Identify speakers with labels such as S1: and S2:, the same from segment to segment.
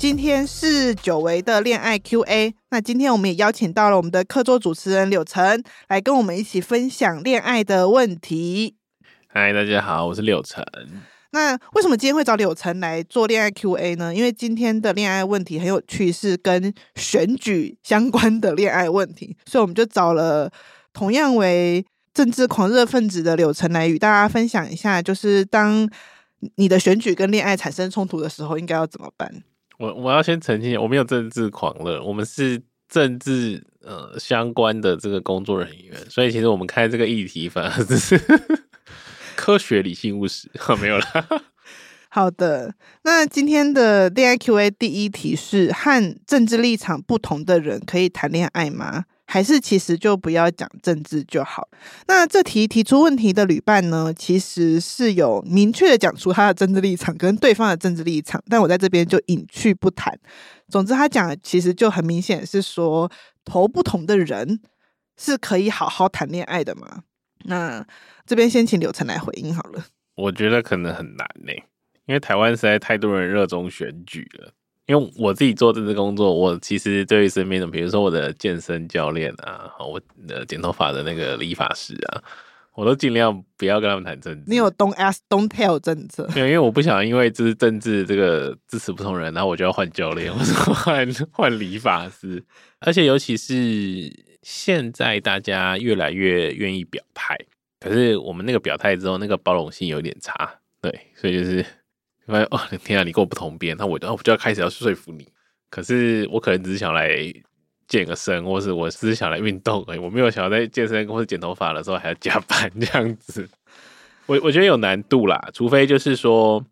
S1: 今天是久违的恋爱 Q&A，那今天我们也邀请到了我们的客座主持人柳成来跟我们一起分享恋爱的问题。
S2: 嗨，大家好，我是柳成。
S1: 那为什么今天会找柳成来做恋爱 Q&A 呢？因为今天的恋爱问题很有趣，是跟选举相关的恋爱问题，所以我们就找了同样为政治狂热分子的柳成来与大家分享一下，就是当你的选举跟恋爱产生冲突的时候，应该要怎么办？
S2: 我我要先澄清，我没有政治狂热，我们是政治呃相关的这个工作人员，所以其实我们开这个议题反而只是 科学、理性、务实，没有啦。
S1: 好的，那今天的恋爱 Q&A 第一题是：和政治立场不同的人可以谈恋爱吗？还是其实就不要讲政治就好。那这题提出问题的旅伴呢，其实是有明确的讲出他的政治立场跟对方的政治立场，但我在这边就隐去不谈。总之，他讲的其实就很明显是说，投不同的人是可以好好谈恋爱的嘛。那这边先请柳成来回应好了。
S2: 我觉得可能很难呢，因为台湾实在太多人热衷选举了。因为我自己做政治工作，我其实对于身边的，比如说我的健身教练啊，我的剪头发的那个理发师啊，我都尽量不要跟他们谈政治。
S1: 你有 don't ask, don't tell 政策？
S2: 没有，因为我不想因为就是政治这个支持不同人，然后我就要换教练，或者换换理发师。而且尤其是现在大家越来越愿意表态，可是我们那个表态之后，那个包容性有点差，对，所以就是。发现哦，天啊，你跟我不同边，那我就我就要开始要说服你。可是我可能只是想来健个身，或是我只是想来运动而已。我没有想要在健身或者剪头发的时候还要加班这样子。我我觉得有难度啦，除非就是说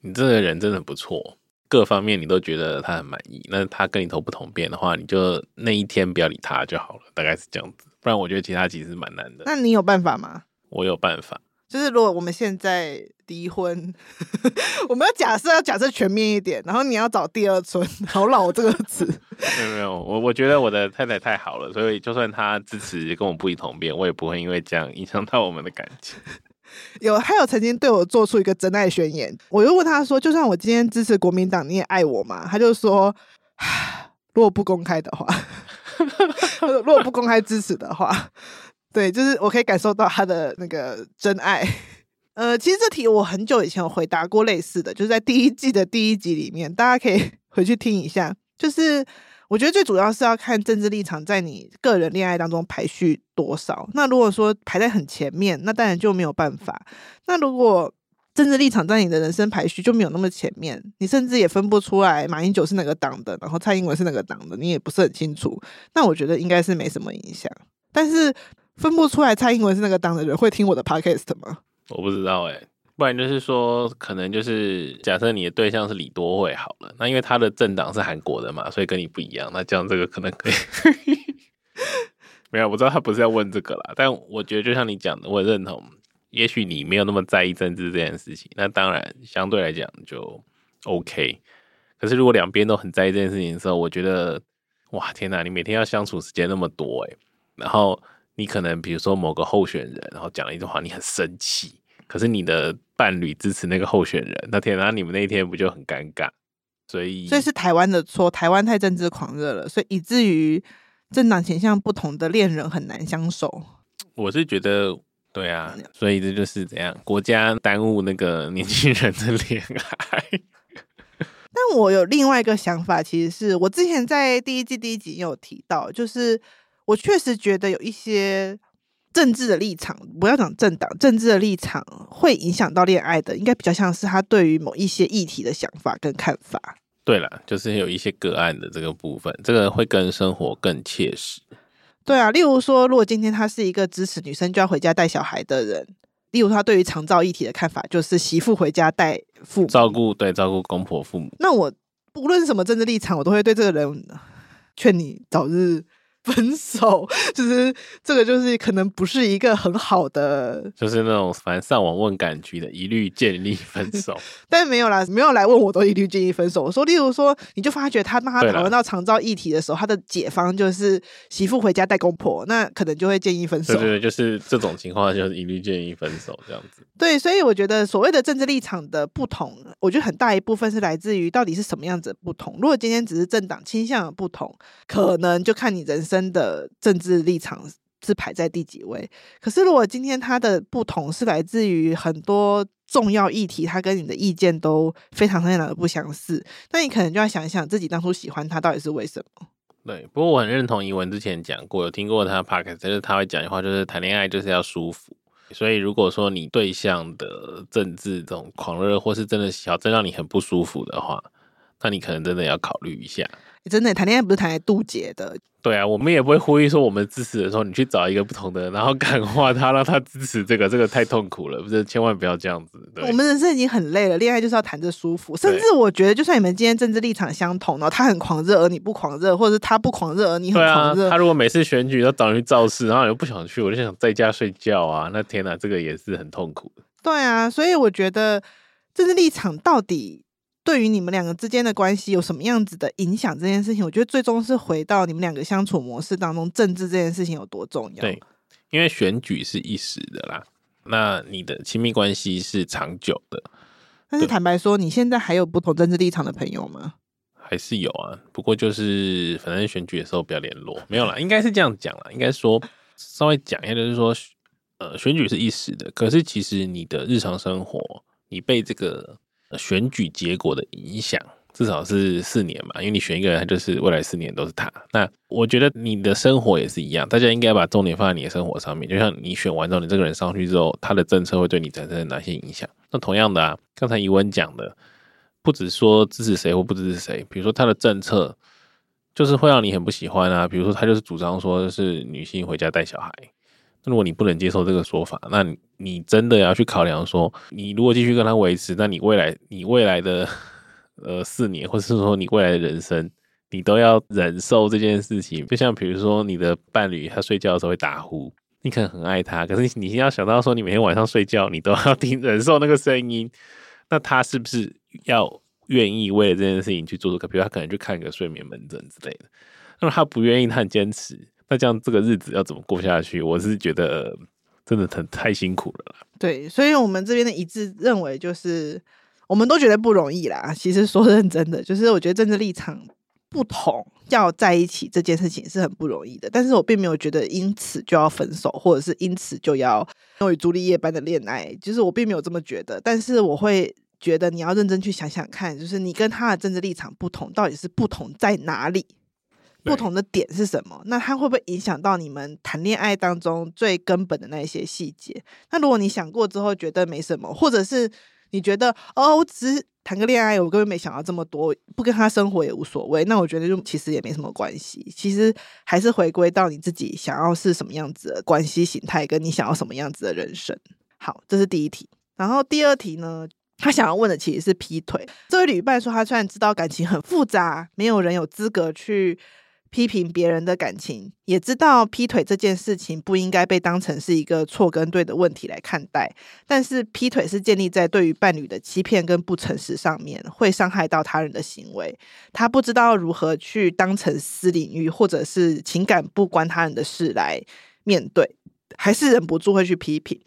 S2: 你这个人真的不错，各方面你都觉得他很满意，那他跟你投不同边的话，你就那一天不要理他就好了，大概是这样子。不然我觉得其他其实蛮难的。
S1: 那你有办法吗？
S2: 我有办法。
S1: 就是如果我们现在离婚，我们要假设要假设全面一点，然后你要找第二春，好老这个词。
S2: 没有没有，我我觉得我的太太太好了，所以就算她支持跟我不一同变，我也不会因为这样影响到我们的感情。
S1: 有，他有曾经对我做出一个真爱宣言，我又问他说，就算我今天支持国民党，你也爱我吗？他就说，如果不公开的话，如果不公开支持的话。对，就是我可以感受到他的那个真爱。呃，其实这题我很久以前有回答过类似的，就是在第一季的第一集里面，大家可以 回去听一下。就是我觉得最主要是要看政治立场在你个人恋爱当中排序多少。那如果说排在很前面，那当然就没有办法。那如果政治立场在你的人生排序就没有那么前面，你甚至也分不出来马英九是哪个党的，然后蔡英文是哪个党的，你也不是很清楚。那我觉得应该是没什么影响。但是。分不出来蔡英文是那个党的人会听我的 podcast 吗？
S2: 我不知道哎、不然就是说，可能就是假设你的对象是李多慧好了，那因为他的政党是韩国的嘛，所以跟你不一样，那这样这个可能可以。没有，我知道他不是要问这个啦，但我觉得就像你讲的，我也认同，也许你没有那么在意政治这件事情，那当然相对来讲就 OK。可是如果两边都很在意这件事情的时候，我觉得哇天哪，你每天要相处时间那么多哎、然后。你可能比如说某个候选人，然后讲了一句话，你很生气，可是你的伴侣支持那个候选人，那天哪，你们那一天不就很尴尬？所以，
S1: 所以是台湾的错，台湾太政治狂热了，所以以至于政党倾向不同的恋人很难相守。
S2: 我是觉得，对啊，所以这就是怎样，国家耽误那个年轻人的恋爱。
S1: 但我有另外一个想法，其实是我之前在第一季第一集有提到，就是。我确实觉得有一些政治的立场，不要讲政党，政治的立场会影响到恋爱的，应该比较像是他对于某一些议题的想法跟看法。
S2: 对了，就是有一些个案的这个部分，这个会跟生活更切实。
S1: 对啊，例如说，如果今天他是一个支持女生就要回家带小孩的人，例如他对于长照议题的看法就是媳妇回家带父母，
S2: 照顾，对，照顾公婆父母。
S1: 那我。不论什么政治立场，我都会对这个人劝你早日。分手 就是这个，就是可能不是一个很好的，
S2: 就是那种反正上网问感觉的，一律建议分手。
S1: 但没有啦，没有来问我都一律建议分手。我说，例如说，你就发觉他当他讨论到长照议题的时候，他的解方就是媳妇回家带公婆，那可能就会建议分手。
S2: 对对对，就是这种情况，就是一律建议分手这样子。
S1: 对，所以我觉得所谓的政治立场的不同，我觉得很大一部分是来自于到底是什么样子的不同。如果今天只是政党倾向的不同，可能就看你人生。真的政治立场是排在第几位？可是如果今天他的不同是来自于很多重要议题，他跟你的意见都非常非常的不相似，那你可能就要想一想自己当初喜欢他到底是为什么？
S2: 对，不过我很认同怡文之前讲过，有听过他的 podcast，就是他会讲的话，就是谈恋爱就是要舒服。所以如果说你对象的政治这种狂热，或是真的小真让你很不舒服的话，那你可能真的要考虑一下。
S1: 真的谈恋爱不是谈来渡劫的。
S2: 对啊，我们也不会呼吁说我们支持的时候，你去找一个不同的，然后感化他，让他支持这个，这个太痛苦了，不是？千万不要这样子。对，
S1: 我们人生已经很累了，恋爱就是要谈着舒服。甚至我觉得，就算你们今天政治立场相同，然后他很狂热而你不狂热，或者是他不狂热而你很狂热，
S2: 啊，他如果每次选举都找人去造势，然后你又不想去，我就想在家睡觉啊，那天哪，这个也是很痛苦的。
S1: 对啊，所以我觉得政治立场到底。对于你们两个之间的关系有什么样子的影响？这件事情，我觉得最终是回到你们两个相处模式当中，政治这件事情有多重要。
S2: 对，因为选举是一时的啦，那你的亲密关系是长久的。
S1: 但是坦白说，你现在还有不同政治立场的朋友吗？
S2: 还是有啊，不过就是反正选举的时候不要联络，没有啦，应该是这样讲啦，应该说稍微讲一下，就是说，呃，选举是一时的，可是其实你的日常生活，你被这个。选举结果的影响至少是四年嘛，因为你选一个人，他就是未来四年都是他。那我觉得你的生活也是一样，大家应该把重点放在你的生活上面。就像你选完之后，你这个人上去之后，他的政策会对你产生哪些影响？那同样的啊，刚才怡文讲的，不只说支持谁或不支持谁，比如说他的政策就是会让你很不喜欢啊，比如说他就是主张说是女性回家带小孩。如果你不能接受这个说法，那你真的要去考量说，你如果继续跟他维持，那你未来你未来的呃四年，或者是说你未来的人生，你都要忍受这件事情。就像比如说你的伴侣他睡觉的时候会打呼，你可能很爱他，可是你先要想到说，你每天晚上睡觉你都要 听忍受那个声音，那他是不是要愿意为了这件事情去做这个？比如他可能去看个睡眠门诊之类的，那么他不愿意，他很坚持。那这样这个日子要怎么过下去？我是觉得真的很太辛苦了啦。
S1: 对，所以我们这边的一致认为就是，我们都觉得不容易啦。其实说认真的，就是我觉得政治立场不同要在一起这件事情是很不容易的。但是我并没有觉得因此就要分手，或者是因此就要用与朱丽叶般的恋爱。就是我并没有这么觉得。但是我会觉得你要认真去想想看，就是你跟他的政治立场不同，到底是不同在哪里？不同的点是什么？那它会不会影响到你们谈恋爱当中最根本的那一些细节？那如果你想过之后觉得没什么，或者是你觉得哦，我只是谈个恋爱，我根本没想到这么多，不跟他生活也无所谓，那我觉得就其实也没什么关系。其实还是回归到你自己想要是什么样子的关系形态，跟你想要什么样子的人生。好，这是第一题。然后第二题呢，他想要问的其实是劈腿。这位旅伴说，他虽然知道感情很复杂，没有人有资格去。批评别人的感情，也知道劈腿这件事情不应该被当成是一个错跟对的问题来看待。但是劈腿是建立在对于伴侣的欺骗跟不诚实上面，会伤害到他人的行为。他不知道如何去当成私领域，或者是情感不关他人的事来面对，还是忍不住会去批评。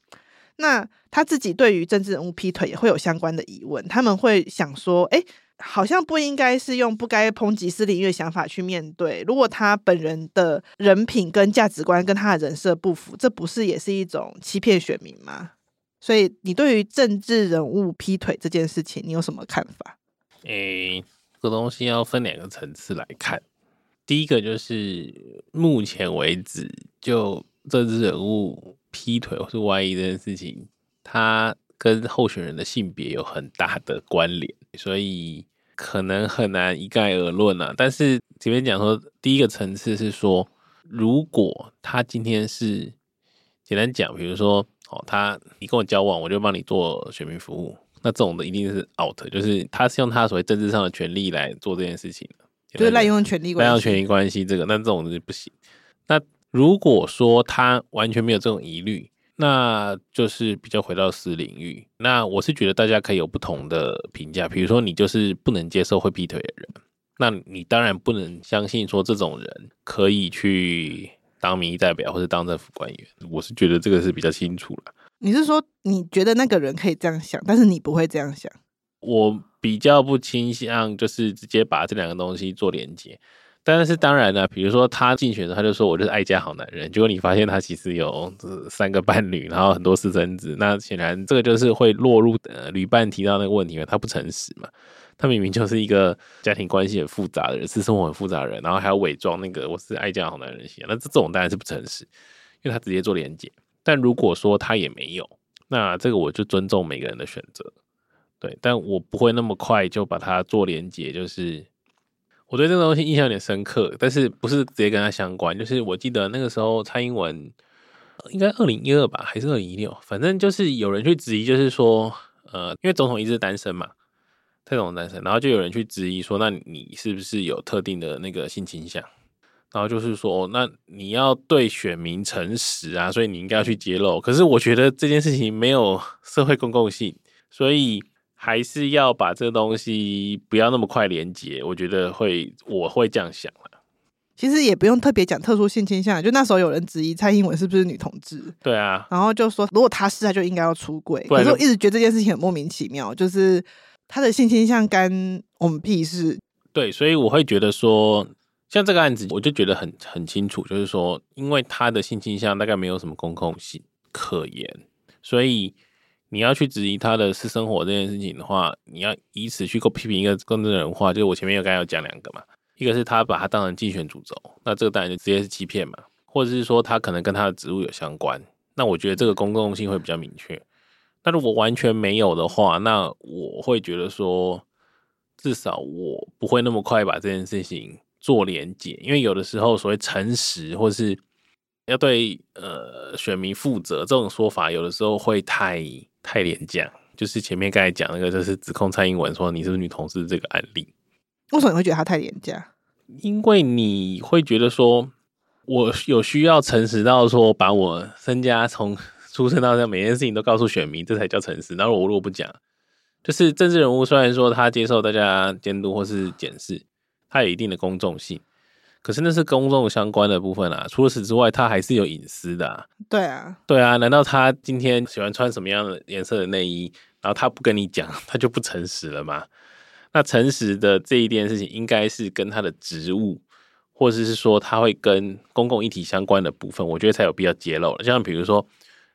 S1: 那他自己对于政治人物劈腿也会有相关的疑问，他们会想说：诶……好像不应该是用不该抨击私领域的想法去面对。如果他本人的人品跟价值观跟他的人设不符，这不是也是一种欺骗选民吗？所以，你对于政治人物劈腿这件事情，你有什么看法？
S2: 诶、欸，这东西要分两个层次来看。第一个就是目前为止，就政治人物劈腿或是外遇这件事情，他跟候选人的性别有很大的关联，所以。可能很难一概而论啊，但是前面讲说，第一个层次是说，如果他今天是简单讲，比如说，哦，他你跟我交往，我就帮你做选民服务，那这种的一定是 out，就是他是用他所谓政治上的权利来做这件事情的，
S1: 就是滥用权利关系，
S2: 滥用权利关系这个，那这种是不行。那如果说他完全没有这种疑虑，那就是比较回到私领域。那我是觉得大家可以有不同的评价，比如说你就是不能接受会劈腿的人，那你当然不能相信说这种人可以去当民意代表或者当政府官员。我是觉得这个是比较清楚了。
S1: 你是说你觉得那个人可以这样想，但是你不会这样想？
S2: 我比较不倾向就是直接把这两个东西做连接。但是当然了，比如说他竞选的时候，他就说我就是爱家好男人。结果你发现他其实有三个伴侣，然后很多私生子，那显然这个就是会落入呃旅伴提到那个问题嘛，他不诚实嘛。他明明就是一个家庭关系很复杂的人，私生活很复杂的人，然后还要伪装那个我是爱家好男人型，那这种当然是不诚实，因为他直接做连结。但如果说他也没有，那这个我就尊重每个人的选择，对，但我不会那么快就把它做连结，就是。我对这个东西印象有点深刻，但是不是直接跟他相关。就是我记得那个时候蔡英文应该二零一二吧，还是二零一六，反正就是有人去质疑，就是说，呃，因为总统一直单身嘛，蔡总统单身，然后就有人去质疑说，那你是不是有特定的那个性倾向？然后就是说，那你要对选民诚实啊，所以你应该要去揭露。可是我觉得这件事情没有 社会公共性，所以。还是要把这个东西不要那么快连结，我觉得会，我会这样想了。
S1: 其实也不用特别讲特殊性倾向，就那时候有人质疑蔡英文是不是女同志，
S2: 对啊，
S1: 然后就说如果她是，她就应该要出柜。可是我一直觉得这件事情很莫名其妙，就是她的性倾向跟我们屁事。
S2: 对，所以我会觉得说，像这个案子，我就觉得很很清楚，就是说，因为她的性倾向大概没有什么公共性可言，所以。你要去质疑他的私生活这件事情的话，你要以此去够批评一个公众人的话，就是我前面有刚才有讲两个嘛，一个是他把他当成竞选主轴，那这个当然就直接是欺骗嘛，或者是说他可能跟他的职务有相关，那我觉得这个公共性会比较明确。那如果完全没有的话，那我会觉得说，至少我不会那么快把这件事情做连结，因为有的时候所谓诚实或是要对呃选民负责这种说法，有的时候会太。太廉价，就是前面刚才讲那个，就是指控蔡英文说你是不是女同事这个案例。
S1: 为什么你会觉得他太廉价？
S2: 因为你会觉得说，我有需要诚实到说，把我身家从 出生到现在每件事情都告诉选民，这才叫诚实。然后我如果不讲，就是政治人物虽然说他接受大家监督或是检视，他有一定的公众性。可是那是公众相关的部分啊，除了此之外，他还是有隐私的啊。
S1: 对啊，
S2: 对啊，难道他今天喜欢穿什么样的颜色的内衣，然后他不跟你讲，他就不诚实了吗？那诚实的这一件事情，应该是跟他的职务，或者是说他会跟公共议题相关的部分，我觉得才有必要揭露了。像比如说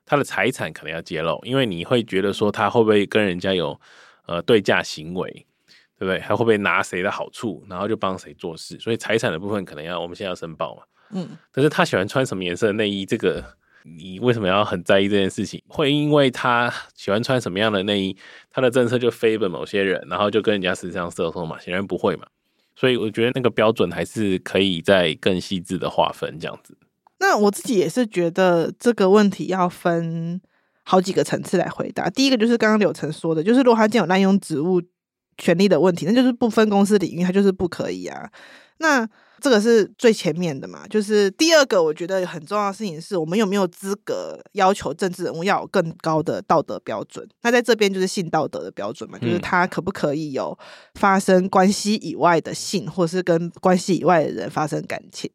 S2: 他的财产可能要揭露，因为你会觉得说他会不会跟人家有呃对价行为。对不对？还会不会拿谁的好处，然后就帮谁做事？所以财产的部分可能要我们现在要申报嘛。嗯。但是他喜欢穿什么颜色的内衣，这个你为什么要很在意这件事情？会因为他喜欢穿什么样的内衣，他的政策就 favor 某些人，然后就跟人家实际上射手嘛？显然不会嘛。所以我觉得那个标准还是可以再更细致的划分这样子。
S1: 那我自己也是觉得这个问题要分好几个层次来回答。第一个就是刚刚柳晨说的，就是如果他今天有滥用职务。权利的问题，那就是不分公司领域，它就是不可以啊。那这个是最前面的嘛？就是第二个，我觉得很重要的事情是我们有没有资格要求政治人物要有更高的道德标准？那在这边就是性道德的标准嘛，就是他可不可以有发生关系以外的性，或是跟关系以外的人发生感情？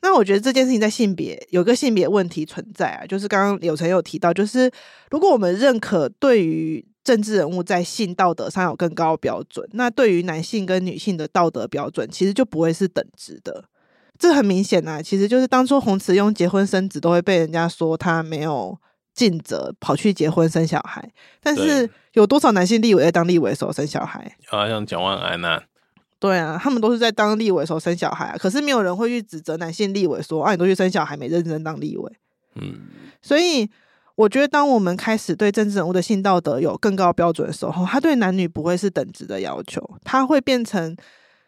S1: 那我觉得这件事情在性别有个性别问题存在啊，就是刚刚柳橙有提到，就是如果我们认可对于政治人物在性道德上有更高标准，那对于男性跟女性的道德标准，其实就不会是等值的。这很明显啊，其实就是当初洪慈庸结婚生子都会被人家说他没有尽责，跑去结婚生小孩。但是有多少男性立委在当立委的时候生小孩？啊，
S2: 像蒋万安呐，
S1: 对啊，他们都是在当立委的时候生小孩啊。可是没有人会去指责男性立委说啊，你都去生小孩，没认真当立委。嗯，所以。我觉得，当我们开始对政治人物的性道德有更高标准的时候，他对男女不会是等值的要求，他会变成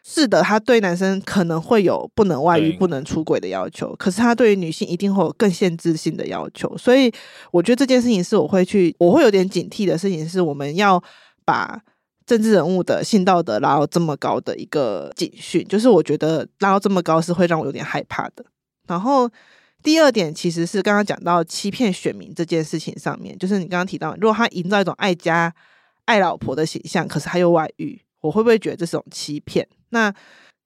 S1: 是的，他对男生可能会有不能外遇、不能出轨的要求，可是他对于女性一定会有更限制性的要求。所以，我觉得这件事情是我会去，我会有点警惕的事情，是我们要把政治人物的性道德拉到这么高的一个警讯，就是我觉得拉到这么高是会让我有点害怕的。然后第二点其实是刚刚讲到欺骗选民这件事情上面，就是你刚刚提到，如果他营造一种爱家爱老婆的形象，可是他又外遇，我会不会觉得这是种欺骗？那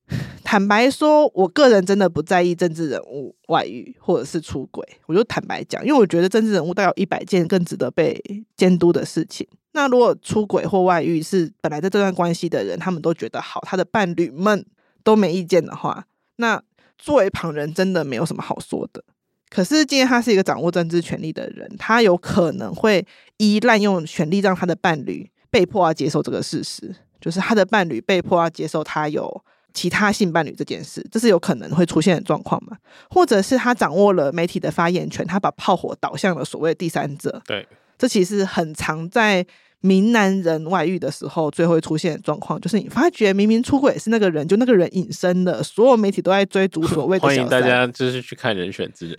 S1: 坦白说，我个人真的不在意政治人物外遇或者是出轨，我就坦白讲，因为我觉得政治人物大概有一百件更值得被监督的事情。那如果出轨或外遇是本来在这段关系的人，他们都觉得好，他的伴侣们都没意见的话，那作为旁人真的没有什么好说的。可是今天他是一个掌握政治权力的人，他有可能会依滥用权力让他的伴侣被迫要接受这个事实，就是他的伴侣被迫要接受他有。其他性伴侣这件事，这是有可能会出现的状况嘛？或者是他掌握了媒体的发言权，他把炮火导向了所谓第三者？
S2: 对，
S1: 这其实很常在。名男人外遇的时候，最会出现的状况就是你发觉明明出轨是那个人，就那个人隐身了，所有媒体都在追逐所谓的。
S2: 欢迎大家就是去看《人选之人》，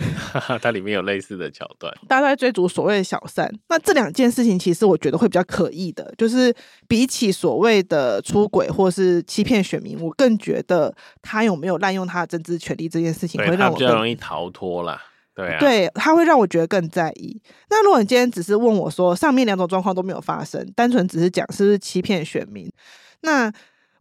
S2: 它里面有类似的桥段，
S1: 大家都在追逐所谓的小三。那这两件事情，其实我觉得会比较可疑的，就是比起所谓的出轨或是欺骗选民，我更觉得他有没有滥用他的政治权利这件事情，会让我
S2: 比较容易逃脱啦。对啊，
S1: 对，他会让我觉得更在意。那如果你今天只是问我说，上面两种状况都没有发生，单纯只是讲是不是欺骗选民，那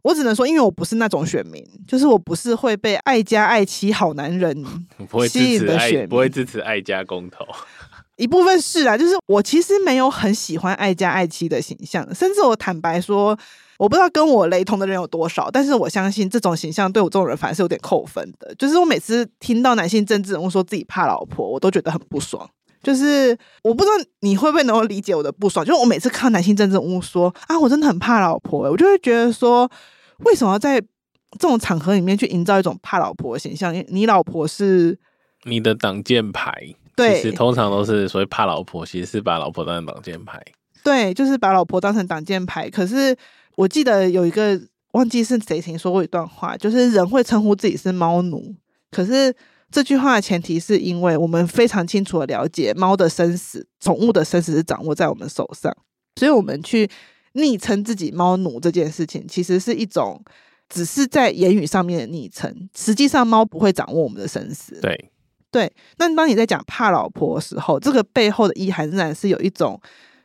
S1: 我只能说，因为我不是那种选民，就是我不是会被爱家爱妻好男人 吸引的选民，
S2: 不会支持爱家公投。
S1: 一部分是啊，就是我其实没有很喜欢爱家爱妻的形象，甚至我坦白说。我不知道跟我雷同的人有多少，但是我相信这种形象对我这种人反而是有点扣分的。就是我每次听到男性政治人物说自己怕老婆，我都觉得很不爽。就是我不知道你会不会能够理解我的不爽。就是我每次看到男性政治人物说啊，我真的很怕老婆，我就会觉得说，为什么要在这种场合里面去营造一种怕老婆的形象？你老婆是
S2: 你的挡箭牌，
S1: 对，
S2: 其实通常都是所谓怕老婆，其实是把老婆当成挡箭牌。
S1: 对，就是把老婆当成挡箭牌，可是。我记得有一个忘记是谁曾说过一段话，就是人会称呼自己是猫奴，可是这句话的前提是因为我们非常清楚的了解猫的生死，宠物的生死是掌握在我们手上，所以我们去昵称自己猫奴这件事情，其实是一种只是在言语上面的昵称，实际上猫不会掌握我们的生死。
S2: 对
S1: 对，那当你在讲怕老婆的时候，这个背后的意涵仍然是有一种。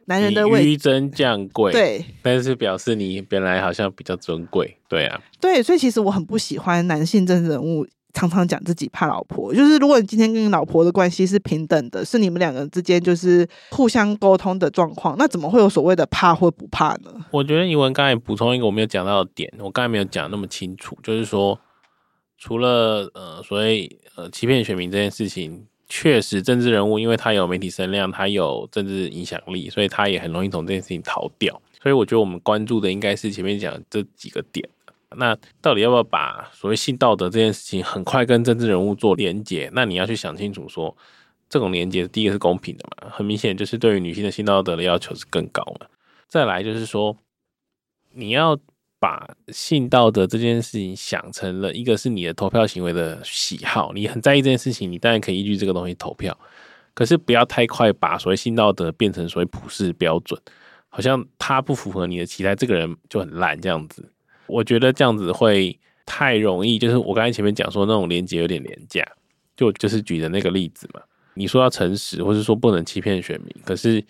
S1: 男人的
S2: 位，纡尊降贵，
S1: 对，
S2: 但是表示你本来好像比较尊贵，对啊，
S1: 对，所以其实我很不喜欢男性政治人物常常讲自己怕老婆。就是如果你今天跟你老婆的关系是平等的，是你们两个人之间就是互相沟通的状况，那怎么会有所谓的怕或不怕呢？
S2: 我觉得怡文刚才补充一个我没有讲到的点，我刚才没有讲那么清楚，就是说除了呃所谓呃欺骗选民这件事情。确实，政治人物因为他有媒体声量，他有政治影响力，所以他也很容易从这件事情逃掉。所以我觉得我们关注的应该是前面讲的这几个点。那到底要不要把所谓性道德这件事情很快跟政治人物做连结？那你要去想清楚说，这种连结，第一个是公平的嘛？很明显就是对于女性的性道德的要求是更高嘛。再来就是说，你要。把性道德这件事情想成了一个是你的投票行为的喜好，你很在意这件事情，你当然可以依据这个东西投票。可是不要太快把所谓性道德变成所谓普世标准，好像他不符合你的期待，这个人就很烂这样子。我觉得这样子会太容易，就是我刚才前面讲说那种连结有点廉价，就就是举的那个例子嘛。你说要诚实，或是说不能欺骗选民，可是。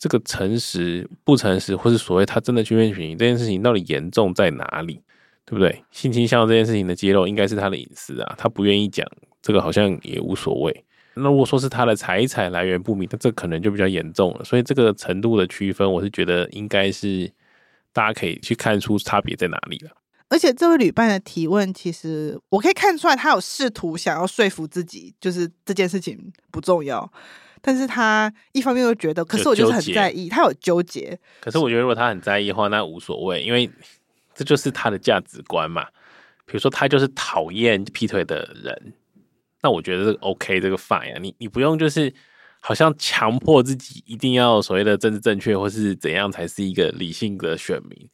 S2: 这个诚实不诚实，或是所谓他真的去骗取这件事情，到底严重在哪里？对不对？性倾向这件事情的揭露，应该是他的隐私啊，他不愿意讲，这个好像也无所谓。那如果说是他的财产来源不明，那这可能就比较严重了。所以这个程度的区分，我是觉得应该是大家可以去看出差别在哪里了。
S1: 而且这位旅伴的提问，其实我可以看出来，他有试图想要说服自己，就是这件事情不重要。但是他一方面又觉得，可是我就是很在意，他有纠结。
S2: 可是我觉得，如果他很在意的话，那无所谓，因为这就是他的价值观嘛。比如说，他就是讨厌劈腿的人，那我觉得这个 OK，这个 fine 啊。你你不用就是好像强迫自己一定要所谓的政治正确，或是怎样才是一个理性的选民，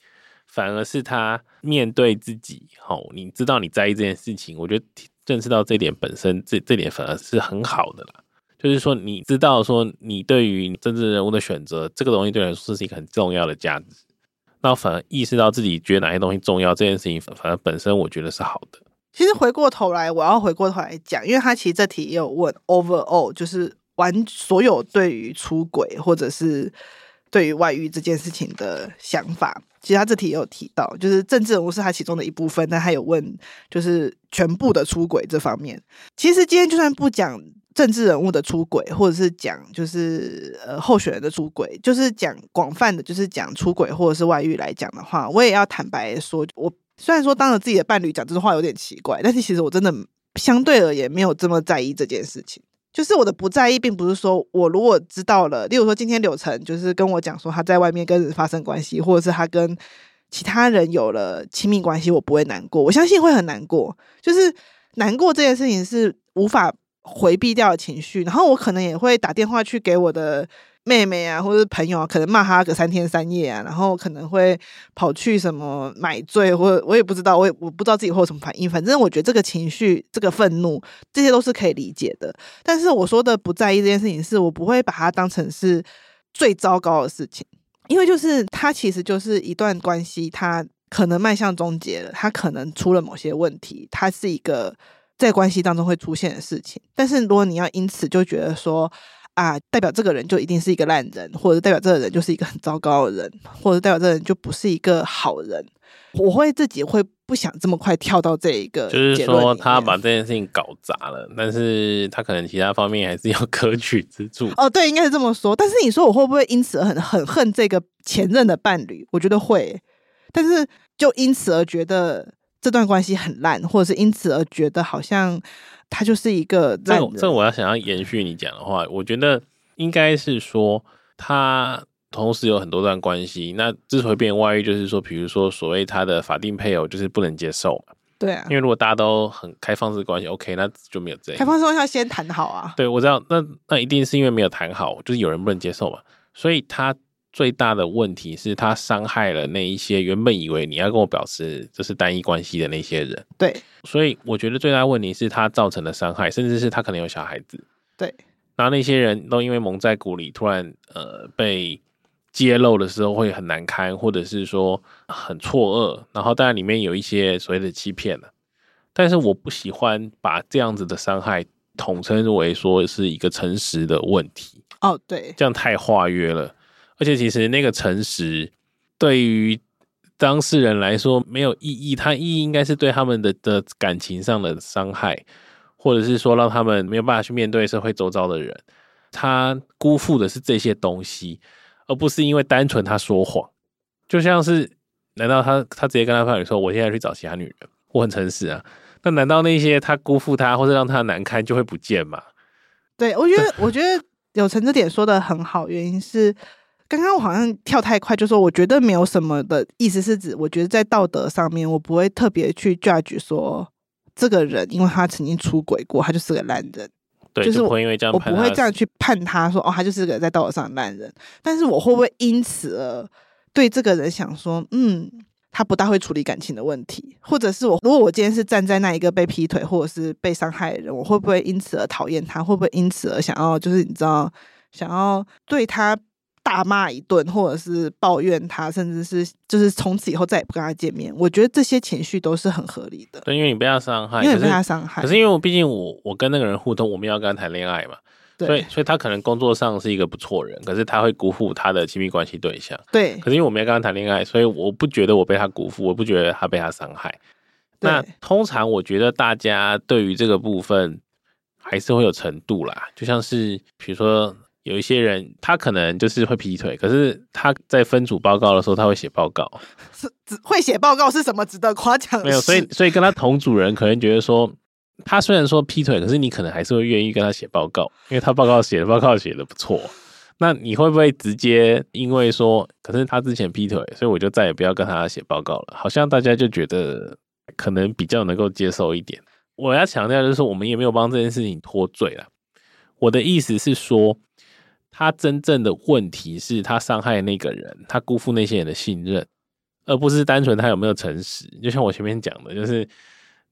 S2: 反而是他面对自己，吼，你知道你在意这件事情，我觉得认识到这点本身，这这点反而是很好的啦。就是说，你知道说，你对于政治人物的选择，这个东西对你来说是一个很重要的价值。那反而意识到自己觉得哪些东西重要，这件事情反而本身我觉得是好的。
S1: 其实回过头来，我要回过头来讲，因为他其实这题也有问 overall，就是玩所有对于出轨或者是对于外遇这件事情的想法。其实他这题也有提到，就是政治人物是他其中的一部分，但他有问就是全部的出轨这方面。其实今天就算不讲政治人物的出轨，或者是讲就是呃候选人的出轨，就是讲广泛的，就是讲出轨或者是外遇来讲的话，我也要坦白说，我。虽然说当着自己的伴侣讲这句话有点奇怪，但是其实我真的相对而言没有这么在意这件事情。就是我的不在意，并不是说我如果知道了，例如说今天柳晨就是跟我讲说他在外面跟人发生关系，或者是他跟其他人有了亲密关系，我不会难过。我相信会很难过，就是难过这件事情是无法回避掉的情绪。然后我可能也会打电话去给我的。妹妹啊，或者是朋友啊，可能骂他个三天三夜啊，然后可能会跑去什么买醉，或者我也不知道，我也我不知道自己会有什么反应。反正我觉得这个情绪、这个愤怒，这些都是可以理解的。但是我说的不在意这件事情，是我不会把它当成是最糟糕的事情，因为就是它其实就是一段关系，它可能迈向终结了，它可能出了某些问题，它是一个在关系当中会出现的事情。但是如果你要因此就觉得说，啊，代表这个人就一定是一个烂人，或者代表这个人就是一个很糟糕的人，或者代表这个人就不是一个好人。我会自己会不想这么快跳到这一个，
S2: 就是说他把这件事情搞砸了，但是他可能其他方面还是有 可取之处。
S1: 哦，对，应该是这么说。但是你说我会不会因此而很很恨这个前任的伴侣？我觉得会，但是就因此而觉得这段关系很烂，或者是因此而觉得好像。他就是一个
S2: 这这，我要想要延续你讲的话，我觉得应该是说他同时有很多段关系。那之所以变外遇，就是说，比如说所谓他的法定配偶就是不能接受嘛。
S1: 对啊，
S2: 因为如果大家都很开放式关系，OK，那就没有这样。
S1: 开放式关系要先谈好啊。
S2: 对，我知道，那那一定是因为没有谈好，就是有人不能接受嘛，所以他。最大的问题是他伤害了那一些原本以为你要跟我表示这是单一关系的那些人。
S1: 对，
S2: 所以我觉得最大的问题是他造成的伤害，甚至是他可能有小孩子。
S1: 对，
S2: 然后那些人都因为蒙在鼓里，突然呃被揭露的时候会很难堪，或者是说很错愕。然后当然里面有一些所谓的欺骗了，但是我不喜欢把这样子的伤害统称为说是一个诚实的问题。
S1: 哦，对，
S2: 这样太化约了。而且其实那个诚实对于当事人来说没有意义，它意义应该是对他们的的感情上的伤害，或者是说让他们没有办法去面对社会周遭的人。他辜负的是这些东西，而不是因为单纯他说谎。就像是，难道他他直接跟他伴侣说：“我现在去找其他女人，我很诚实啊。”那难道那些他辜负他或者让他难堪就会不见吗？
S1: 对，我觉得，我觉得有成这点说的很好，原因是。刚刚我好像跳太快，就说我觉得没有什么的意思是指，我觉得在道德上面，我不会特别去 judge 说这个人，因为他曾经出轨过，他就是个烂人。
S2: 对，
S1: 就是我，
S2: 不会因为这样，我
S1: 不会这样去判他说，哦，他就是个在道德上的烂人。但是我会不会因此而对这个人想说，嗯，他不大会处理感情的问题，或者是我如果我今天是站在那一个被劈腿或者是被伤害的人，我会不会因此而讨厌他？会不会因此而想要就是你知道，想要对他？大骂一顿，或者是抱怨他，甚至是就是从此以后再也不跟他见面。我觉得这些情绪都是很合理的。
S2: 对，因为你被他伤害，
S1: 因为被他伤害。
S2: 可是因为我毕竟我我跟那个人互动，我们要跟他谈恋爱嘛，对所以所以他可能工作上是一个不错人，可是他会辜负他的亲密关系对象。
S1: 对。
S2: 可是因为我没有跟他谈恋爱，所以我不觉得我被他辜负，我不觉得他被他伤害。那通常我觉得大家对于这个部分还是会有程度啦，就像是比如说。有一些人，他可能就是会劈腿，可是他在分组报告的时候，他会写报告。
S1: 是会写报告是什么值得夸奖？
S2: 没有，所以所以跟他同组人可能觉得说，他虽然说劈腿，可是你可能还是会愿意跟他写报告，因为他报告写的报告写的不错。那你会不会直接因为说，可是他之前劈腿，所以我就再也不要跟他写报告了？好像大家就觉得可能比较能够接受一点。我要强调就是，我们也没有帮这件事情脱罪了。我的意思是说。他真正的问题是他伤害那个人，他辜负那些人的信任，而不是单纯他有没有诚实。就像我前面讲的，就是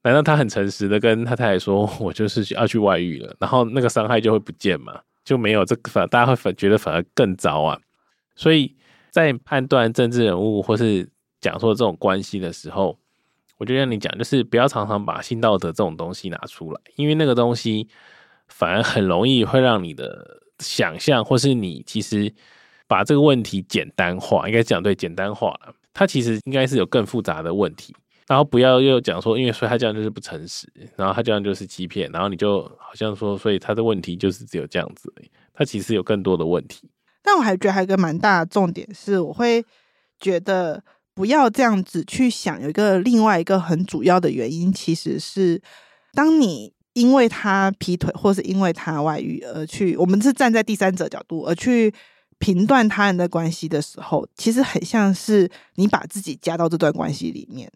S2: 难道他很诚实的跟他太太说，我就是要去外遇了，然后那个伤害就会不见吗？就没有这个反，大家会反觉得反而更糟啊。所以在判断政治人物或是讲说这种关系的时候，我就跟你讲，就是不要常常把性道德这种东西拿出来，因为那个东西反而很容易会让你的想象，或是你其实把这个问题简单化，应该讲对简单化了，它其实应该是有更复杂的问题。然后不要又讲说，因为所以他这样就是不诚实，然后他这样就是欺骗，然后你就好像说，所以他的问题就是只有这样子，他其实有更多的问题。
S1: 但我还觉得还有一个蛮大的重点是，我会觉得不要这样子去想，有一个另外一个很主要的原因，其实是当你因为他劈腿或是因为他外遇而去，我们是站在第三者角度而去评断他人的关系的时候，其实很像是你把自己加到这段关系里面。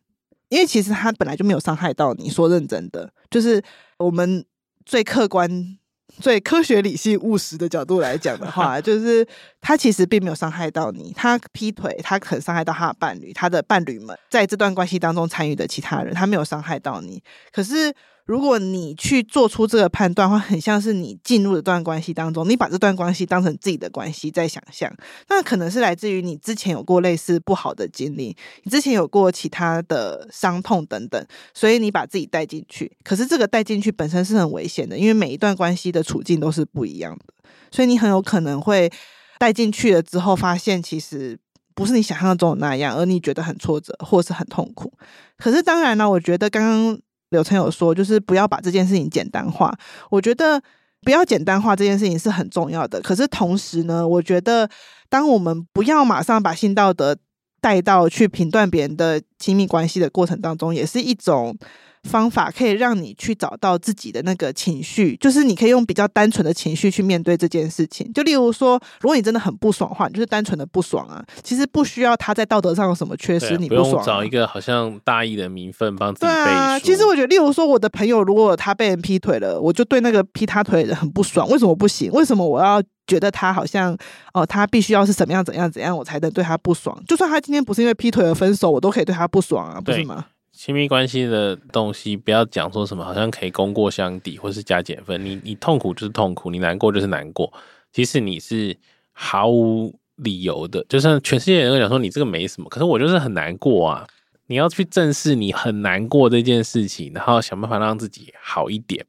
S1: 因为其实他本来就没有伤害到你，说认真的，就是我们最客观、最科学、理性、务实的角度来讲的话，就是他其实并没有伤害到你。他劈腿，他可能伤害到他的伴侣，他的伴侣们在这段关系当中参与的其他人，他没有伤害到你。可是。如果你去做出这个判断，话很像是你进入这段关系当中，你把这段关系当成自己的关系在想象，那可能是来自于你之前有过类似不好的经历，你之前有过其他的伤痛等等，所以你把自己带进去。可是这个带进去本身是很危险的，因为每一段关系的处境都是不一样的，所以你很有可能会带进去了之后，发现其实不是你想象中的那样，而你觉得很挫折或是很痛苦。可是当然呢，我觉得刚刚。柳成有说，就是不要把这件事情简单化。我觉得不要简单化这件事情是很重要的。可是同时呢，我觉得当我们不要马上把性道德带到去评断别人的亲密关系的过程当中，也是一种。方法可以让你去找到自己的那个情绪，就是你可以用比较单纯的情绪去面对这件事情。就例如说，如果你真的很不爽的话，你就是单纯的不爽啊。其实不需要他在道德上有什么缺失，你不爽啊。
S2: 不用找一个好像大义的名分帮自己背书。
S1: 对啊，其实我觉得，例如说，我的朋友如果他被人劈腿了，我就对那个劈他腿的很不爽。为什么不行？为什么我要觉得他好像哦，他必须要是怎么样怎样怎样，我才能对他不爽？就算他今天不是因为劈腿而分手，我都可以对他不爽啊，不是吗？
S2: 亲密关系的东西，不要讲说什么，好像可以功过相抵，或是加减分。你你痛苦就是痛苦，你难过就是难过。其实你是毫无理由的，就像全世界人都讲说你这个没什么，可是我就是很难过啊。你要去正视你很难过这件事情，然后想办法让自己好一点，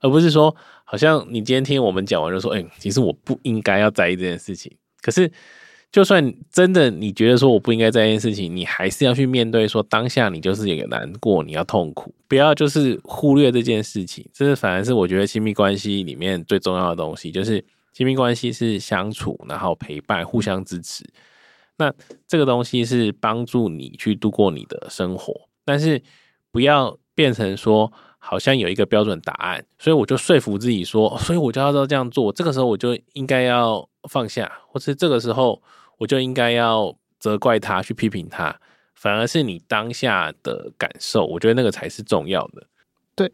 S2: 而不是说好像你今天听我们讲完就说，哎、其实我不应该要在意这件事情。可是。就算真的你觉得说我不应该这件事情，你还是要去面对，说当下你就是有个难过，你要痛苦，不要就是忽略这件事情。这是反而是我觉得亲密关系里面最重要的东西，就是亲密关系是相处，然后陪伴，互相支持。那这个东西是帮助你去度过你的生活，但是不要变成说好像有一个标准答案，所以我就说服自己说，所以我就要这样做，这个时候我就应该要放下，或是这个时候。我就应该要责怪他，去批评他，反而是你当下的感受，我觉得那个才是重要的。
S1: 对，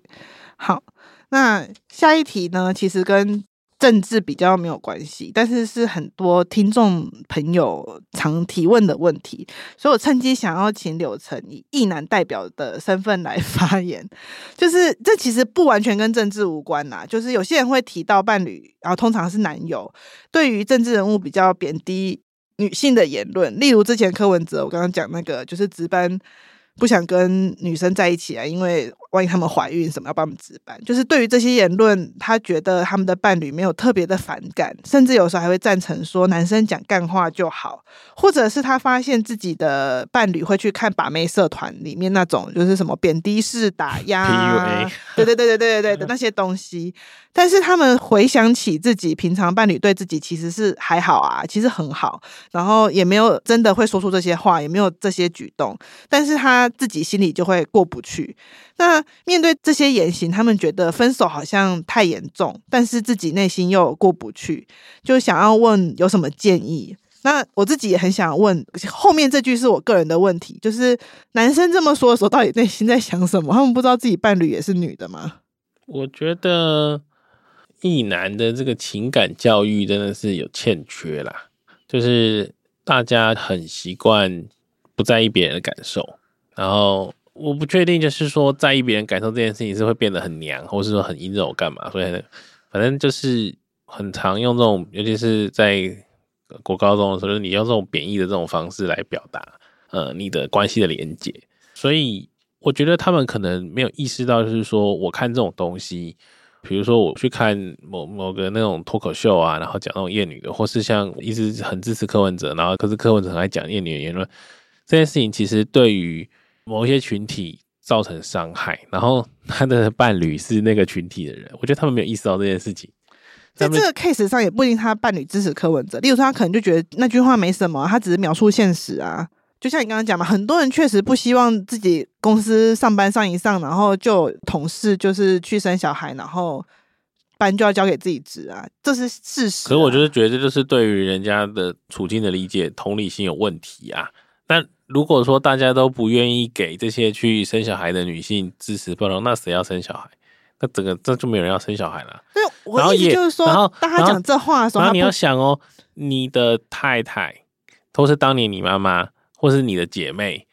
S1: 好，那下一题呢，其实跟政治比较没有关系，但是是很多听众朋友常提问的问题，所以我趁机想要请柳成以异男代表的身份来 发言。就是这其实不完全跟政治无关呐，就是有些人会提到伴侣，然后通常是男友，对于政治人物比较贬低。女性的言论，例如之前柯文哲，我刚刚讲那个，就是值班不想跟女生在一起啊，因为。万一他们怀孕什么要帮他们值班，就是对于这些言论，他觉得他们的伴侣没有特别的反感，甚至有时候还会赞成说男生讲干话就好，或者是他发现自己的伴侣会去看把妹社团里面那种就是什么贬低式打压 对对对对对对对的那些东西，但是他们回想起自己平常伴侣对自己其实是还好啊，其实很好，然后也没有真的会说出这些话，也没有这些举动，但是他自己心里就会过不去。那面对这些言行，他们觉得分手好像太严重，但是自己内心又过不去，就想要问有什么建议。那我自己也很想问，后面这句是我个人的问题，就是男生这么说的时候，到底内心在想什么？他们不知道自己伴侣也是女的吗？
S2: 我觉得异男的这个情感教育真的是有欠缺啦，就是大家很习惯不在意别人的感受，然后。我不确定，就是说在意别人感受这件事情是会变得很娘，或是说很阴柔干嘛？所以反正就是很常用这种，尤其是在国高中的时候，就是你用这种贬义的这种方式来表达呃你的关系的连结，所以我觉得他们可能没有意识到，就是说我看这种东西。比如说我去看某某个那种脱口秀啊，然后讲那种厌女的，或是像一直很支持柯文哲，然后可是柯文哲很爱讲厌女的言论，这件事情其实对于某一些群体造成伤害，然后他的伴侣是那个群体的人，我觉得他们没有意识到这件事情。
S1: 在这个 case 上，也不一定他伴侣支持柯文哲，例如说他可能就觉得那句话没什么，他只是描述现实啊。就像你刚刚讲嘛，很多人确实不希望自己公司上班上一上，然后就同事就是去生小孩，然后班就要交给自己职啊，这是事实啊。
S2: 可是我就是觉得，这就是对于人家的处境的理解，同理心有问题啊。但如果说大家都不愿意给这些去生小孩的女性支持包容，那谁要生小孩？那整个这就没有人要生小孩了。
S1: 对，我的意思就是说，当他讲这话的时候，
S2: 然后你要想哦，你的太太都是当年你妈妈。或是你的姐妹，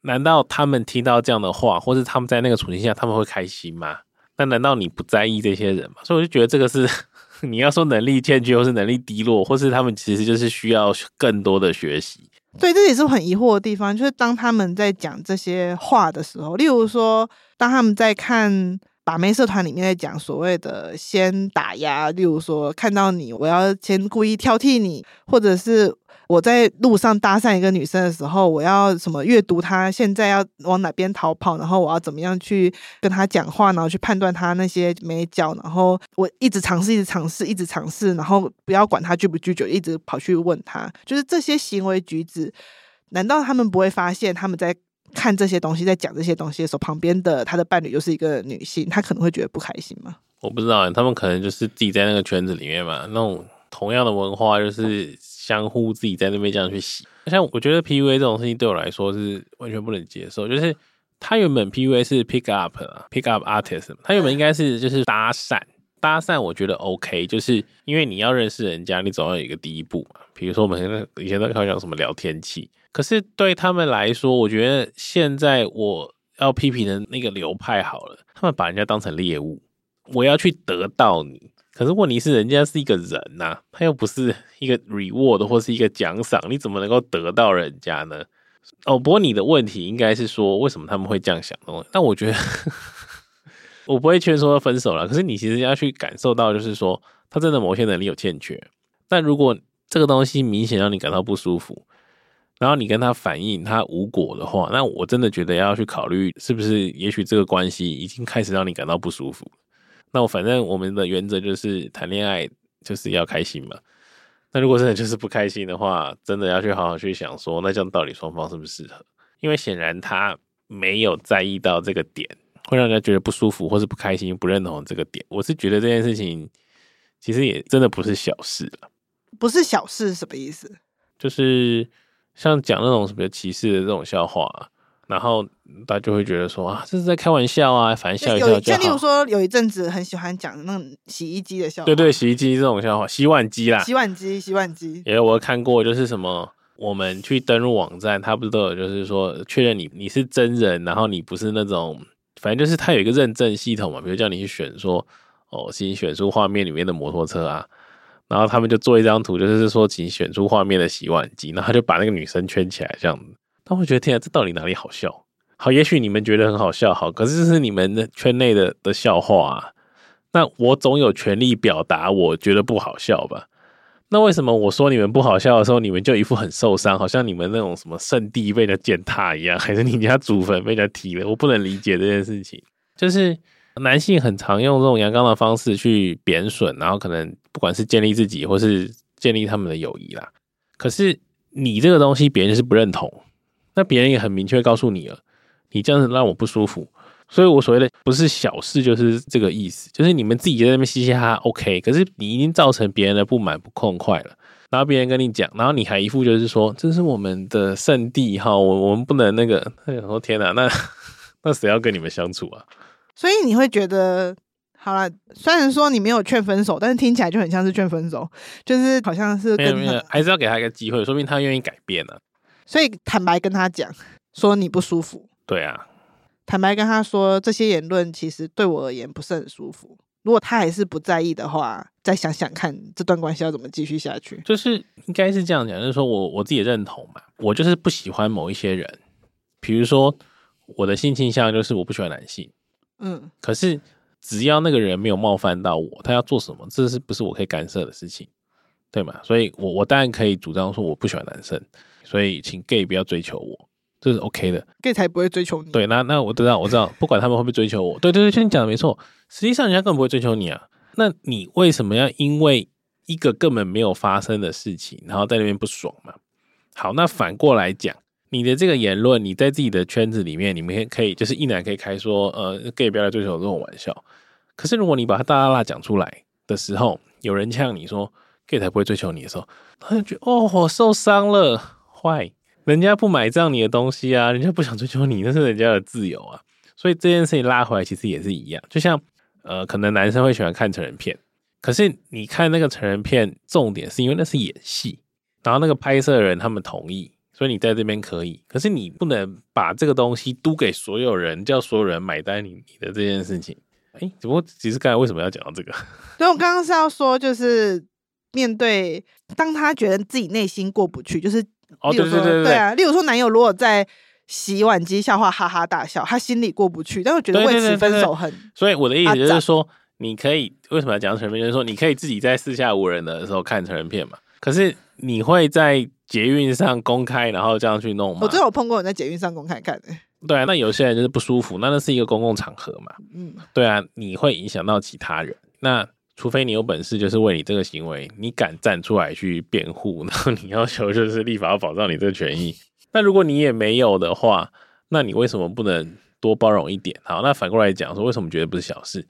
S2: 难道他们听到这样的话，或是他们在那个处境下，他们会开心吗？那难道你不在意这些人吗？所以我就觉得这个是 你要说能力欠缺，或是能力低落，或是他们其实就是需要更多的学习。
S1: 对，这也是很疑惑的地方，就是当他们在讲这些话的时候，例如说，当他们在看把妹社团里面在讲所谓的先打压，例如说看到你，我要先故意挑剔你，或者是。我在路上搭讪一个女生的时候，我要什么阅读她现在要往哪边逃跑，然后我要怎么样去跟她讲话，然后去判断她那些眉角，然后我一直尝试，一直尝试，一直尝试，然后不要管她拒不拒绝，一直跑去问她，就是这些行为举止，难道他们不会发现他们在看这些东西，在讲这些东西的时候，旁边的他的伴侣又是一个女性，他可能会觉得不开心吗？
S2: 我不知道，他们可能就是自己在那个圈子里面嘛，那种同样的文化就是。相互自己在那边这样去洗，像我觉得 PUA 这种事情对我来说是完全不能接受。就是他原本 PUA 是 pick up 啊，pick up artist，他原本应该是就是搭讪，搭讪我觉得 OK，就是因为你要认识人家，你总要有一个第一步嘛。比如说我们现在以前都开玩笑什么聊天气，可是对他们来说，我觉得现在我要批评的那个流派好了，他们把人家当成猎物，我要去得到你。可是问题是，人家是一个人呐、他又不是一个 reward 或是一个奖赏，你怎么能够得到人家呢？哦，不过你的问题应该是说，为什么他们会这样想呢？但我觉得，我不会劝说分手了。可是你其实要去感受到，就是说，他真的某些能力有欠缺。但如果这个东西明显让你感到不舒服，然后你跟他反映他无果的话，那我真的觉得要去考虑，是不是也许这个关系已经开始让你感到不舒服。那我反正我们的原则就是谈恋爱就是要开心嘛。那如果真的就是不开心的话，真的要去好好去想说，那这样到底双方适不适合？因为显然他没有在意到这个点，会让人家觉得不舒服或是不开心、不认同这个点。我是觉得这件事情其实也真的不是小事了。
S1: 不是小事是什么意思？
S2: 就是像讲那种什么歧视的这种笑话。然后大家就会觉得说啊，这是在开玩笑啊，反正笑一笑就好。
S1: 就例如说，有一阵子很喜欢讲那种洗衣机的笑话。
S2: 对对，洗衣机这种笑话，洗碗机啦，
S1: 洗碗机，洗碗机。
S2: 也有我看过，就是什么，我们去登录网站，它不是都有，就是说确认你你是真人，然后你不是那种，反正就是它有一个认证系统嘛，比如叫你去选说，哦，请选出画面里面的摩托车啊，然后他们就做一张图，就是说请选出画面的洗碗机，然后他就把那个女生圈起来这样子。他会觉得天啊，这到底哪里好笑？好，也许你们觉得很好笑，好，可是这是你们的圈内的的笑话啊。那我总有权利表达我觉得不好笑吧？那为什么我说你们不好笑的时候，你们就一副很受伤，好像你们那种什么圣地被人践踏一样，还是你家祖坟被人踢了？我不能理解这件事情。就是男性很常用这种阳刚的方式去贬损，然后可能不管是建立自己，或是建立他们的友谊啦。可是你这个东西，别人是不认同。那别人也很明确告诉你了，你这样子让我不舒服，所以我所谓的不是小事，就是这个意思，就是你们自己在那边嘻嘻哈哈，OK，可是你已经造成别人的不满不痛快了，然后别人跟你讲，然后你还一副就是说这是我们的圣地哈，我我们不能那个，哎呦天哪，那 那谁要跟你们相处啊？
S1: 所以你会觉得，好了，虽然说你没有劝分手，但是听起来就很像是劝分手，就是好像是跟
S2: 没有没有，还是要给他一个机会，说明他愿意改变呢、啊。
S1: 所以坦白跟他讲，说你不舒服。
S2: 对啊，
S1: 坦白跟他说，这些言论其实对我而言不是很舒服。如果他还是不在意的话，再想想看这段关系要怎么继续下去。
S2: 就是应该是这样讲，就是说我我自己认同嘛，我就是不喜欢某一些人，比如说我的性倾向就是我不喜欢男性，
S1: 嗯，
S2: 可是只要那个人没有冒犯到我，他要做什么，这是不是我可以干涉的事情，对吗？所以我我当然可以主张说我不喜欢男生，所以请 gay 不要追求我。这是 OK 的
S1: ，gay 才不会追求你。
S2: 对，那那我知道，我知道，不管他们会不会追求我，对对对，像你讲的没错。实际上，人家根本不会追求你啊。那你为什么要因为一个根本没有发生的事情，然后在那边不爽嘛？好，那反过来讲，你的这个言论，你在自己的圈子里面，你们可以就是一男可以开说，呃，gay 不要来追求我这种玩笑。可是如果你把它大大大讲出来的时候，有人呛你说 gay 才不会追求你的时候，他就觉得哦，我受伤了，坏。人家不买账你的东西啊，人家不想追求你，那是人家的自由啊。所以这件事情拉回来，其实也是一样。就像呃，可能男生会喜欢看成人片，可是你看那个成人片，重点是因为那是演戏，然后那个拍摄人他们同意，所以你在这边可以。可是你不能把这个东西都给所有人，叫所有人买单你你的这件事情。哎、只不过其实刚才为什么要讲到这个？
S1: 对，我刚刚是要说，就是面对当他觉得自己内心过不去，就是。
S2: 哦，对对对
S1: 对，啊，例如说，男友如果在洗碗机笑话哈哈大笑，他心里过不去，但是觉得为此分手很。
S2: 所以我的意思就是说，你可以为什么要讲成人片？就是说，你可以自己在四下无人的时候看成人片嘛。可是你会在捷运上公开，然后这样去弄吗？
S1: 我真的有碰过人在捷运上公开看的。
S2: 对啊，那有些人就是不舒服，那那是一个公共场合嘛。嗯，对啊，你会影响到其他人。那除非你有本事，就是为你这个行为，你敢站出来去辩护，然后你要求就是立法要保障你这个权益。那如果你也没有的话，那你为什么不能多包容一点？好，那反过来讲说，为什么觉得不是小事？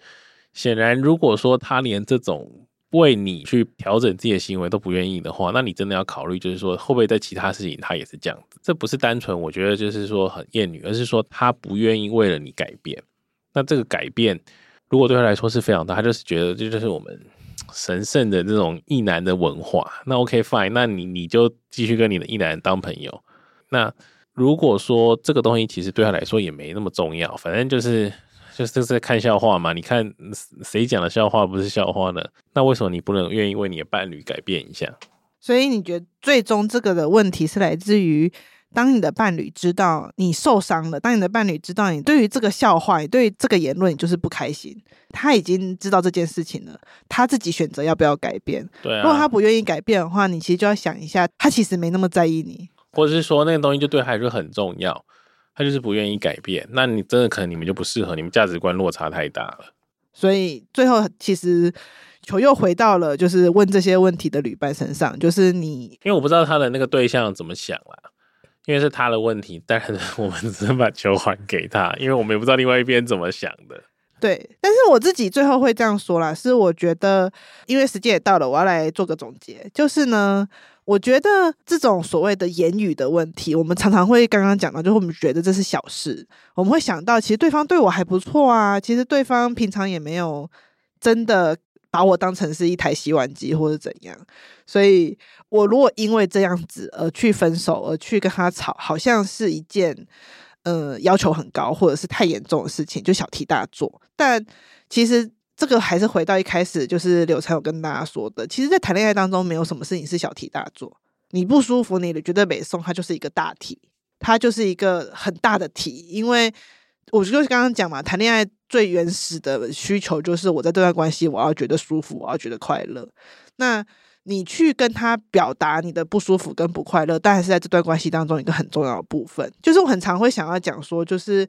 S2: 显然，如果说他连这种为你去调整自己的行为都不愿意的话，那你真的要考虑，就是说会不会在其他事情他也是这样子？这不是单纯我觉得就是说很厌女，而是说他不愿意为了你改变。那这个改变。如果对他来说是非常大，他就是觉得这就是我们神圣的这种异男的文化。那 OK fine，那你你就继续跟你的异男当朋友。那如果说这个东西其实对他来说也没那么重要，反正就是就是在看笑话嘛。你看谁讲的笑话不是笑话呢？那为什么你不能愿意为你的伴侣改变一下？
S1: 所以你觉得最终这个的问题是来自于？当你的伴侣知道你受伤了，当你的伴侣知道你对于这个笑话、你对于这个言论你就是不开心，他已经知道这件事情了，他自己选择要不要改变。
S2: 对啊，
S1: 如果他不愿意改变的话，你其实就要想一下，他其实没那么在意你，
S2: 或者是说那个东西就对他来说很重要，他就是不愿意改变。那你真的可能你们就不适合，你们价值观落差太大了。
S1: 所以最后其实球又回到了就是问这些问题的旅伴身上，就是你，
S2: 因为我不知道他的那个对象怎么想啦。因为是他的问题，当然 我们只能把球还给他，因为我们也不知道另外一边怎么想的。
S1: 对，但是我自己最后会这样说啦，是我觉得，因为时间也到了，我要来做个总结。就是呢，我觉得这种所谓的言语的问题，我们常常会刚刚讲到，就是我们觉得这是小事，我们会想到，其实对方对我还不错啊，其实对方平常也没有真的。把我当成是一台洗碗机或者怎样，所以我如果因为这样子而去分手，而去跟他吵，好像是一件呃要求很高或者是太严重的事情，就小题大做。但其实这个还是回到一开始，就是柳参有跟大家说的，其实，在谈恋爱当中，没有什么事情是小题大做。你不舒服，你觉得没送，它就是一个大题，它就是一个很大的题，因为。我就是刚刚讲嘛，谈恋爱最原始的需求就是我在这段关系，我要觉得舒服，我要觉得快乐。那你去跟他表达你的不舒服跟不快乐，当然是在这段关系当中一个很重要的部分。就是我很常会想要讲说，就是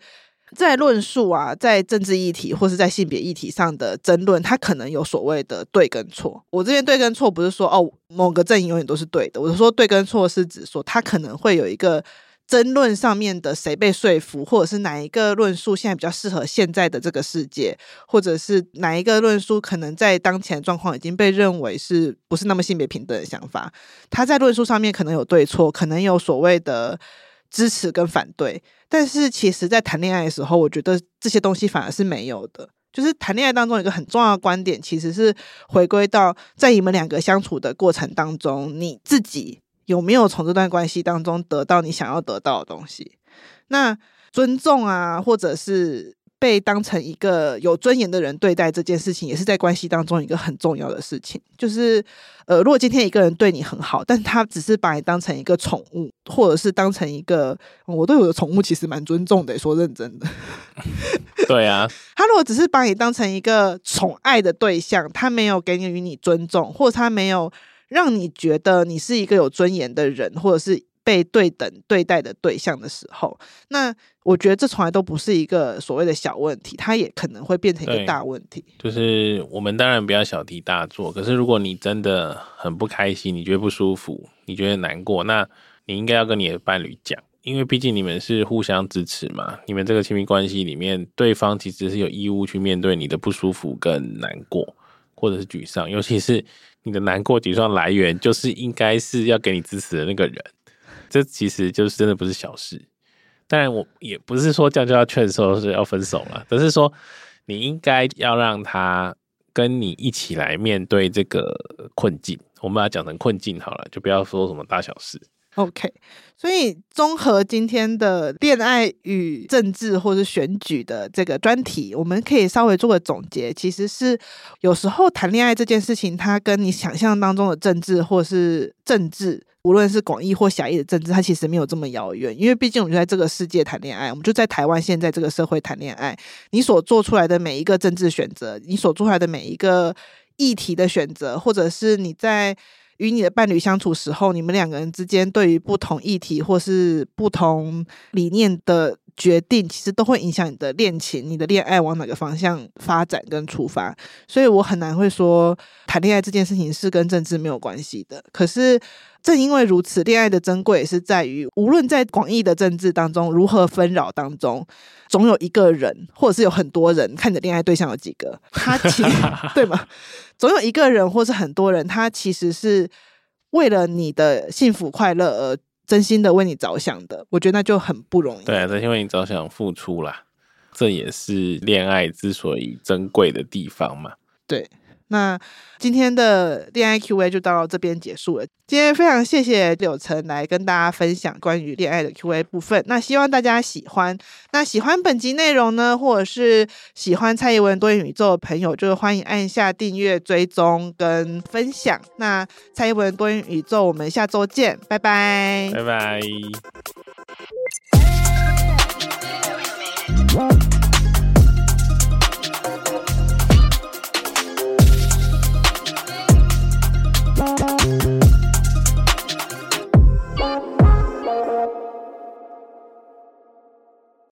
S1: 在论述啊，在政治议题或是在性别议题上的争论，它可能有所谓的对跟错。我这边对跟错不是说哦某个阵营永远都是对的，我是说对跟错是指说它可能会有一个。争论上面的谁被说服，或者是哪一个论述现在比较适合现在的这个世界，或者是哪一个论述可能在当前状况已经被认为是不是那么性别平等的想法，他在论述上面可能有对错，可能有所谓的支持跟反对，但是其实在谈恋爱的时候，我觉得这些东西反而是没有的。就是谈恋爱当中一个很重要的观点，其实是回归到在你们两个相处的过程当中，你自己。有没有从这段关系当中得到你想要得到的东西？那尊重啊，或者是被当成一个有尊严的人对待这件事情，也是在关系当中一个很重要的事情。就是，呃，如果今天一个人对你很好，但他只是把你当成一个宠物，或者是当成一个，我对我的宠物其实蛮尊重的，说认真的。
S2: 对啊，
S1: 他如果只是把你当成一个宠爱的对象，他没有给你与你尊重，或者他没有让你觉得你是一个有尊严的人，或者是。被对等对待的对象的时候，那我觉得这从来都不是一个所谓的小问题，它也可能会变成一个大问题。
S2: 就是我们当然不要小题大做，可是如果你真的很不开心，你觉得不舒服，你觉得难过，那你应该要跟你的伴侣讲，因为毕竟你们是互相支持嘛。你们这个亲密关系里面，对方其实是有义务去面对你的不舒服跟难过，或者是沮丧，尤其是你的难过、沮丧来源，就是应该是要给你支持的那个人。这其实就是真的不是小事，当然我也不是说这样就要劝说是要分手了，只是说你应该要让他跟你一起来面对这个困境。我们把它讲成困境好了，就不要说什么大小事。
S1: OK，所以综合今天的恋爱与政治或者选举的这个专题，我们可以稍微做个总结。其实是有时候谈恋爱这件事情，它跟你想象当中的政治或是政治。无论是广义或狭义的政治，它其实没有这么遥远，因为毕竟我们就在这个世界谈恋爱，我们就在台湾现在这个社会谈恋爱。你所做出来的每一个政治选择，你所做出来的每一个议题的选择，或者是你在与你的伴侣相处时候，你们两个人之间对于不同议题或是不同理念的决定，其实都会影响你的恋情、你的恋爱往哪个方向发展跟出发。所以我很难会说谈恋爱这件事情是跟政治没有关系的。可是。正因为如此，恋爱的珍贵也是在于，无论在广义的政治当中如何纷扰当中，总有一个人，或者是有很多人，看你的恋爱对象有几个，他其实 对吗？总有一个人，或是很多人，他其实是为了你的幸福快乐而真心的为你着想的。我觉得那就很不容易。
S2: 对啊，真心为你着想，付出啦，这也是恋爱之所以珍贵的地方嘛。
S1: 对。那今天的恋爱 Q&A 就到这边结束了。今天非常谢谢柳橙来跟大家分享关于恋爱的 Q&A 部分。那希望大家喜欢。那喜欢本集内容呢，或者是喜欢蔡宜文多元宇宙的朋友，就欢迎按下订阅、追踪跟分享。那蔡宜文多元宇宙，我们下周见，拜拜，
S2: 拜拜。